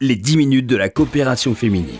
les 10 minutes de la coopération féminine.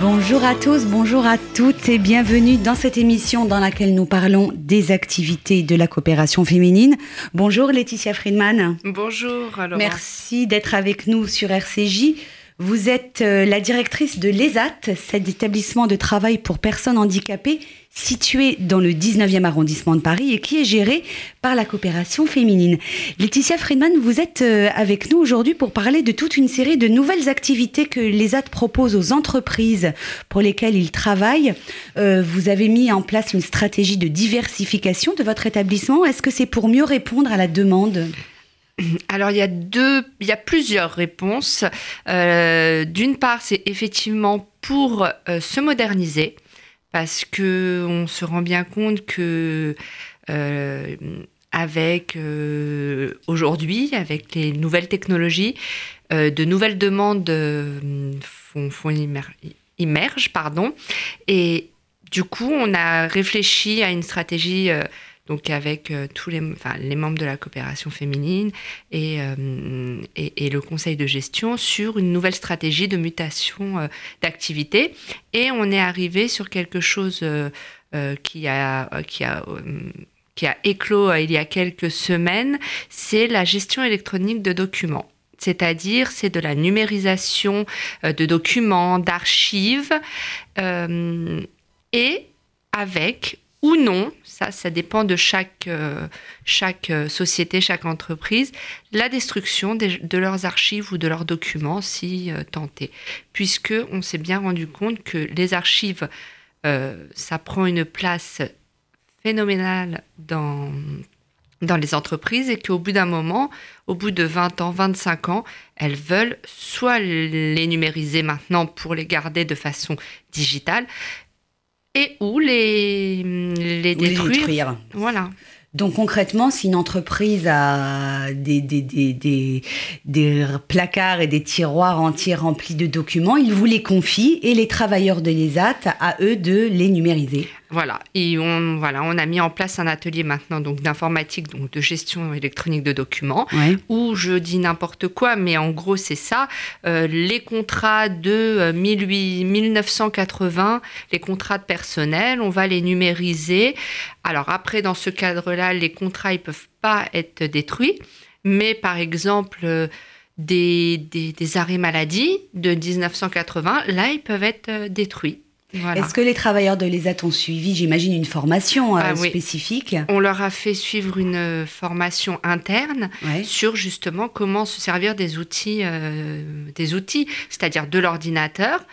Bonjour à tous, bonjour à toutes et bienvenue dans cette émission dans laquelle nous parlons des activités de la coopération féminine. Bonjour Laetitia Friedman. Bonjour. Alors. Merci d'être avec nous sur RCJ. Vous êtes euh, la directrice de l'ESAT, cet établissement de travail pour personnes handicapées situé dans le 19e arrondissement de Paris et qui est géré par la coopération féminine. Laetitia Friedman, vous êtes euh, avec nous aujourd'hui pour parler de toute une série de nouvelles activités que l'ESAT propose aux entreprises pour lesquelles ils travaillent. Euh, vous avez mis en place une stratégie de diversification de votre établissement. Est-ce que c'est pour mieux répondre à la demande? Alors il y a deux, il y a plusieurs réponses. Euh, d'une part, c'est effectivement pour euh, se moderniser, parce que on se rend bien compte que euh, avec aujourd'hui, avec les nouvelles technologies, de nouvelles demandes font, font pardon, et du coup, on a réfléchi à une stratégie donc avec euh, tous les, membres de la coopération féminine euh, et, le conseil de gestion sur une nouvelle stratégie de mutation euh, d'activité. Et on est arrivé sur quelque chose qui a, qui qui a éclos il y a quelques semaines, c'est la gestion électronique de documents. C'est-à-dire, c'est de la numérisation de documents, d'archives, et avec ou non, ça, ça dépend de chaque, euh, euh, société, chaque entreprise, la destruction de leurs archives ou de leurs documents si euh, tenté. Puisque on s'est bien rendu compte que les archives, ça prend une place phénoménale dans, dans les entreprises et qu'au bout d'un moment, au bout de 20 ans, 25 ans, elles veulent soit les numériser maintenant pour les garder de façon digitale, et où les, les détruire. Voilà. Donc concrètement, si une entreprise a des, des, des, des, placards et des tiroirs entiers remplis de documents, ils vous les confient et les travailleurs de l'ESAT, à eux de les numériser. Voilà, et on, voilà, on a mis en place un atelier maintenant donc d'informatique, donc de gestion électronique de documents, où je dis n'importe quoi, mais en gros c'est ça. Euh, les contrats de 1980, euh, les contrats de personnel, on va les numériser. Alors après, dans ce cadre-là, les contrats ils peuvent pas être détruits, mais par exemple euh, des, des, des arrêts maladie de 1980, là ils peuvent être détruits. Est-ce que les travailleurs de l'ESAT ont suivi, j'imagine, une formation euh, ah spécifique? On leur a fait suivre une euh, formation interne sur justement comment se servir des outils, euh, des outils, c'est-à-dire de l'ordinateur,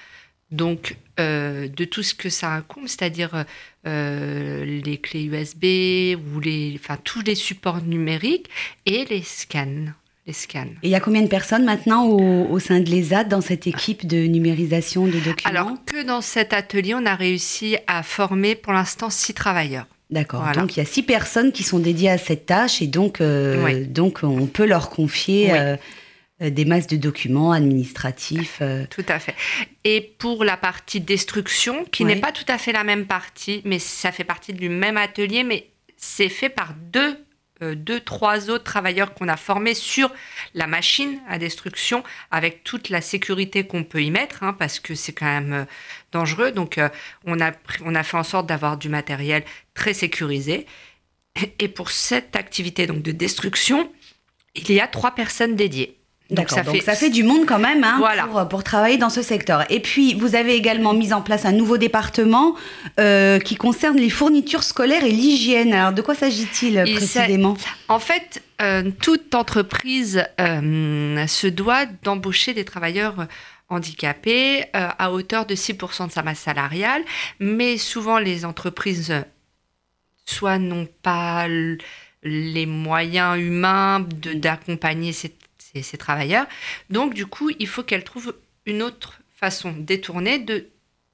donc de tout ce que ça incombe, c'est-à-dire les clés USB ou les, enfin tous les supports numériques et les scans les scans. Et il y a combien de personnes maintenant au, sein de l'ESAT dans cette équipe de numérisation de documents Alors que dans cet atelier, on a réussi à former pour l'instant six travailleurs. D'accord. Donc il y a six personnes qui sont dédiées à cette tâche et donc, euh, donc on peut leur confier euh, des masses de documents administratifs. Euh. Tout à fait. Et pour la partie destruction, qui n'est pas tout à fait la même partie, mais ça fait partie du même atelier, mais c'est fait par deux euh, deux, trois autres travailleurs qu'on a formés sur la machine à destruction avec toute la sécurité qu'on peut y mettre, hein, parce que c'est quand même euh, dangereux. Donc, euh, on, a, on a fait en sorte d'avoir du matériel très sécurisé. Et pour cette activité donc de destruction, il y a trois personnes dédiées. Donc, ça, fait... ça fait du monde quand même hein, pour, pour, travailler dans ce secteur. Et puis, vous avez également mis en place un nouveau département euh, qui concerne les fournitures scolaires et l'hygiène. Alors, de quoi s'agit-il précisément? En fait, euh, toute entreprise euh, se doit d'embaucher des travailleurs handicapés à hauteur de 6% de sa masse salariale, mais souvent les entreprises soit n'ont pas les moyens humains d'accompagner ces ces, travailleurs. Donc, du coup, il faut qu'elle trouve une autre façon détournée de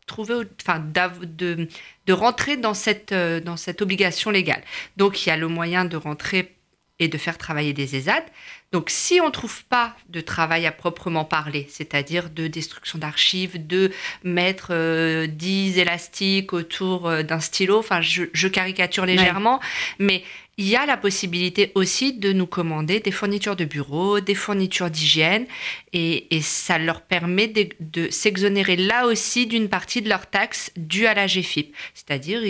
trouver, enfin, de, de rentrer dans cette, euh, dans cette obligation légale. Donc, il y a le moyen de rentrer et de faire travailler des ESAD. Donc, si on ne trouve pas de travail à proprement parler, c'est-à-dire de destruction d'archives, de mettre 10 euh, élastiques autour euh, d'un stylo, enfin, je, caricature légèrement, mais il y a la possibilité aussi de nous commander des fournitures de bureau, des fournitures d'hygiène, et, ça leur permet de, s'exonérer là aussi d'une partie de leurs taxes dues à la GFIP. C'est-à-dire,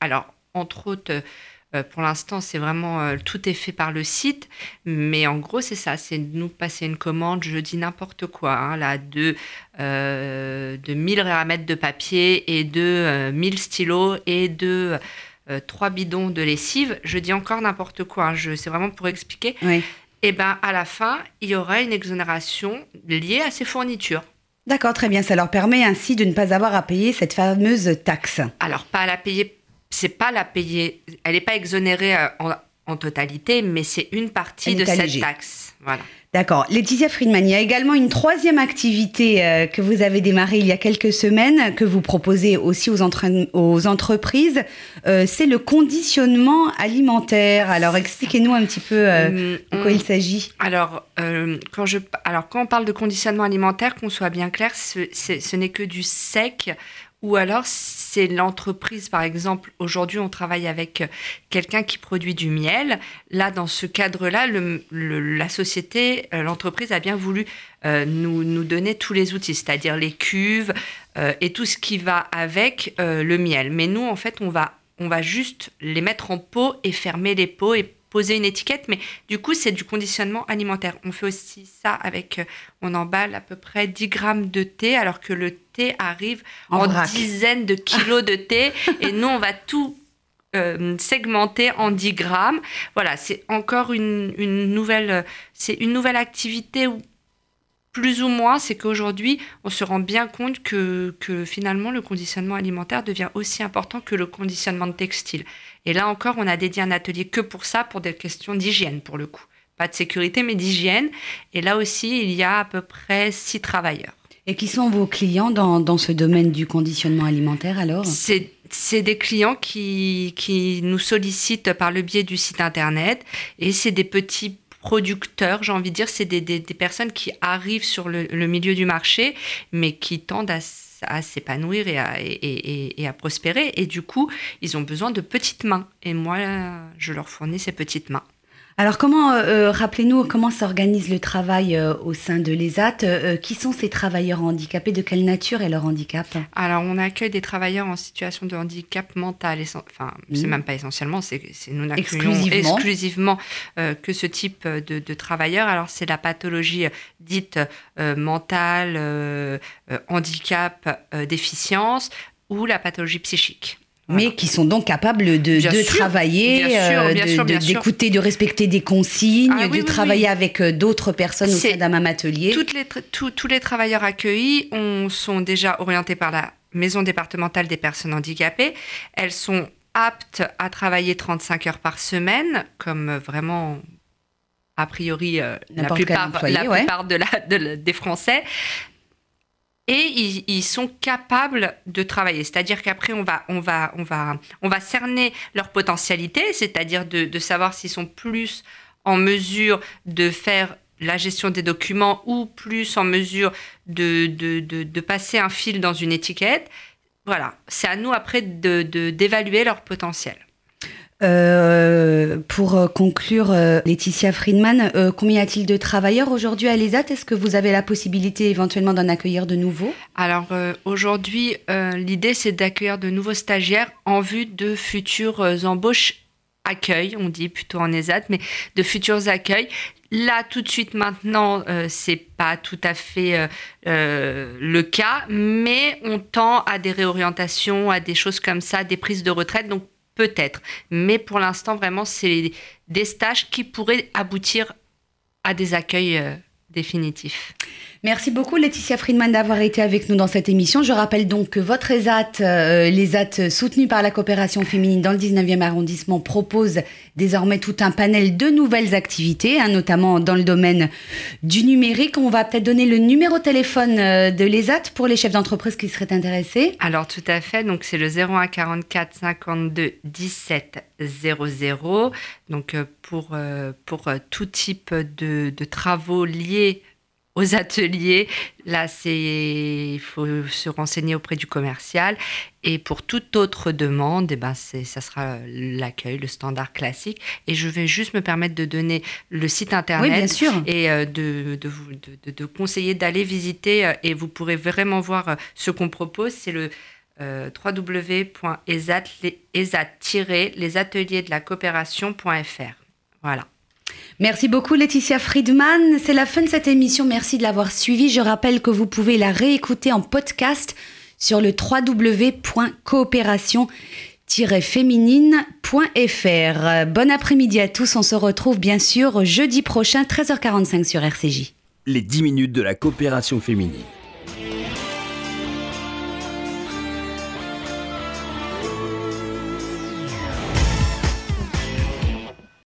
alors, entre autres, euh, pour l'instant, c'est vraiment euh, tout est fait par le site, mais en gros, c'est ça, c'est nous passer une commande, je dis n'importe quoi, hein, là, de, euh, de 1000 ramètres de papier et de 1000 stylos et de euh, trois bidons de lessive, je dis encore n'importe quoi, hein, c'est vraiment pour expliquer. Et eh ben à la fin, il y aura une exonération liée à ces fournitures. D'accord, très bien. Ça leur permet ainsi de ne pas avoir à payer cette fameuse taxe. Alors pas à la payer, c'est pas la payer. Elle n'est pas exonérée euh, en, totalité, mais c'est une partie de cette taxe. Voilà. D'accord. Laetitia Friedman, il y a également une troisième activité euh, que vous avez démarrée il y a quelques semaines, que vous proposez aussi aux, aux entreprises. Euh, c'est le conditionnement alimentaire. Alors, expliquez-nous un petit peu euh, de quoi il s'agit. Alors, quand je, alors, quand on parle de conditionnement alimentaire, qu'on soit bien clair, ce n'est que du sec ou alors, c'est l'entreprise, par exemple, aujourd'hui, on travaille avec euh, quelqu'un qui produit du miel. Là, dans ce cadre-là, la société, euh, l'entreprise a bien voulu euh, nous, donner tous les outils, c'est-à-dire les cuves et tout ce qui va avec le miel. Mais nous, en fait, on va, on va juste les mettre en pot et fermer les pots et poser une étiquette, mais du coup, c'est du conditionnement alimentaire. On fait aussi ça avec, euh, on emballe à peu près 10 grammes de thé, alors que le thé arrive en, dizaines de kilos de thé, et nous, on va tout euh, segmenter en 10 grammes. Voilà, c'est encore une, une nouvelle, c'est une nouvelle activité où plus ou moins, c'est qu'aujourd'hui, on se rend bien compte que, que, finalement, le conditionnement alimentaire devient aussi important que le conditionnement de textile. Et là encore, on a dédié un atelier que pour ça, pour des questions d'hygiène, pour le coup. Pas de sécurité, mais d'hygiène. Et là aussi, il y a à peu près six travailleurs. Et qui sont vos clients dans, dans ce domaine du conditionnement alimentaire alors? C'est des clients qui, qui nous sollicitent par le biais du site internet et c'est des petits producteurs, j'ai envie de dire, c'est des, des, personnes qui arrivent sur le, milieu du marché, mais qui tendent à, s'épanouir et à, et, et à, prospérer. Et du coup, ils ont besoin de petites mains. Et moi, je leur fournis ces petites mains. Alors comment, euh, euh, rappelez-nous comment s'organise le travail euh, au sein de l'ESAT Qui sont ces travailleurs handicapés De quelle nature est leur handicap? Alors on accueille des travailleurs en situation de handicap mental. Enfin, c'est mmh. même pas essentiellement, c'est nous n'accueillons exclusivement, que ce type de, de travailleurs. Alors c'est la pathologie dite mentale, handicap, déficience ou la pathologie psychique mais qui sont donc capables de, travailler, d'écouter, de, respecter des consignes, ah de travailler avec euh, d'autres personnes au sein d'un même atelier. Toutes les, tous les travailleurs accueillis sont déjà orientés par la maison départementale des personnes handicapées. Elles sont aptes à travailler 35 heures par semaine, comme vraiment a priori euh, la plupart, la plupart de la, des Français et ils, sont capables de travailler. C'est-à-dire qu'après, on va, on, va, on, va, on va cerner leur potentialité, c'est-à-dire de, savoir s'ils sont plus en mesure de faire la gestion des documents ou plus en mesure de, de, de passer un fil dans une étiquette. Voilà, c'est à nous après d'évaluer leur potentiel. Euh, pour euh, conclure, euh, Laetitia Friedman, combien y a-t-il de travailleurs aujourd'hui à l'ESAT? Est-ce que vous avez la possibilité éventuellement d'en accueillir de nouveaux? Alors aujourd'hui, l'idée c'est d'accueillir de nouveaux stagiaires en vue de futures embauches accueil, on dit plutôt en ESAT, mais de futurs accueils. Là, tout de suite, maintenant, c'est pas tout à fait le cas, mais on tend à des réorientations, à des choses comme ça, des prises de retraite. Peut-être. Mais pour l'instant, vraiment, c'est des stages qui pourraient aboutir à des accueils euh, définitifs. Merci beaucoup Laetitia Friedman d'avoir été avec nous dans cette émission. Je rappelle donc que votre ESAT, euh, les ESAT soutenus par la coopération féminine dans le 19e arrondissement, propose désormais tout un panel de nouvelles activités, hein, notamment dans le domaine du numérique. On va peut-être donner le numéro de téléphone euh, de l'ESAT pour les chefs d'entreprise qui seraient intéressés. Alors tout à fait, donc c'est le 01 44 52 17 00. Donc euh, pour, pour tout type de travaux liés aux ateliers. Là, c'est il faut se renseigner auprès du commercial. Et pour toute autre demande, eh ben, ça sera l'accueil, le standard classique. Et je vais juste me permettre de donner le site internet bien sûr. et euh, de, de, vous de, de conseiller d'aller visiter. Euh, et vous pourrez vraiment voir euh, ce qu'on propose. C'est le euh, www.esat-les de la coopération.fr. Voilà. Merci beaucoup Laetitia Friedman. C'est la fin de cette émission. Merci de l'avoir suivie. Je rappelle que vous pouvez la réécouter en podcast sur le www.coopération-féminine.fr. Bon après-midi à tous. On se retrouve bien sûr jeudi prochain, 13h45 sur RCJ. Les 10 minutes de la coopération féminine.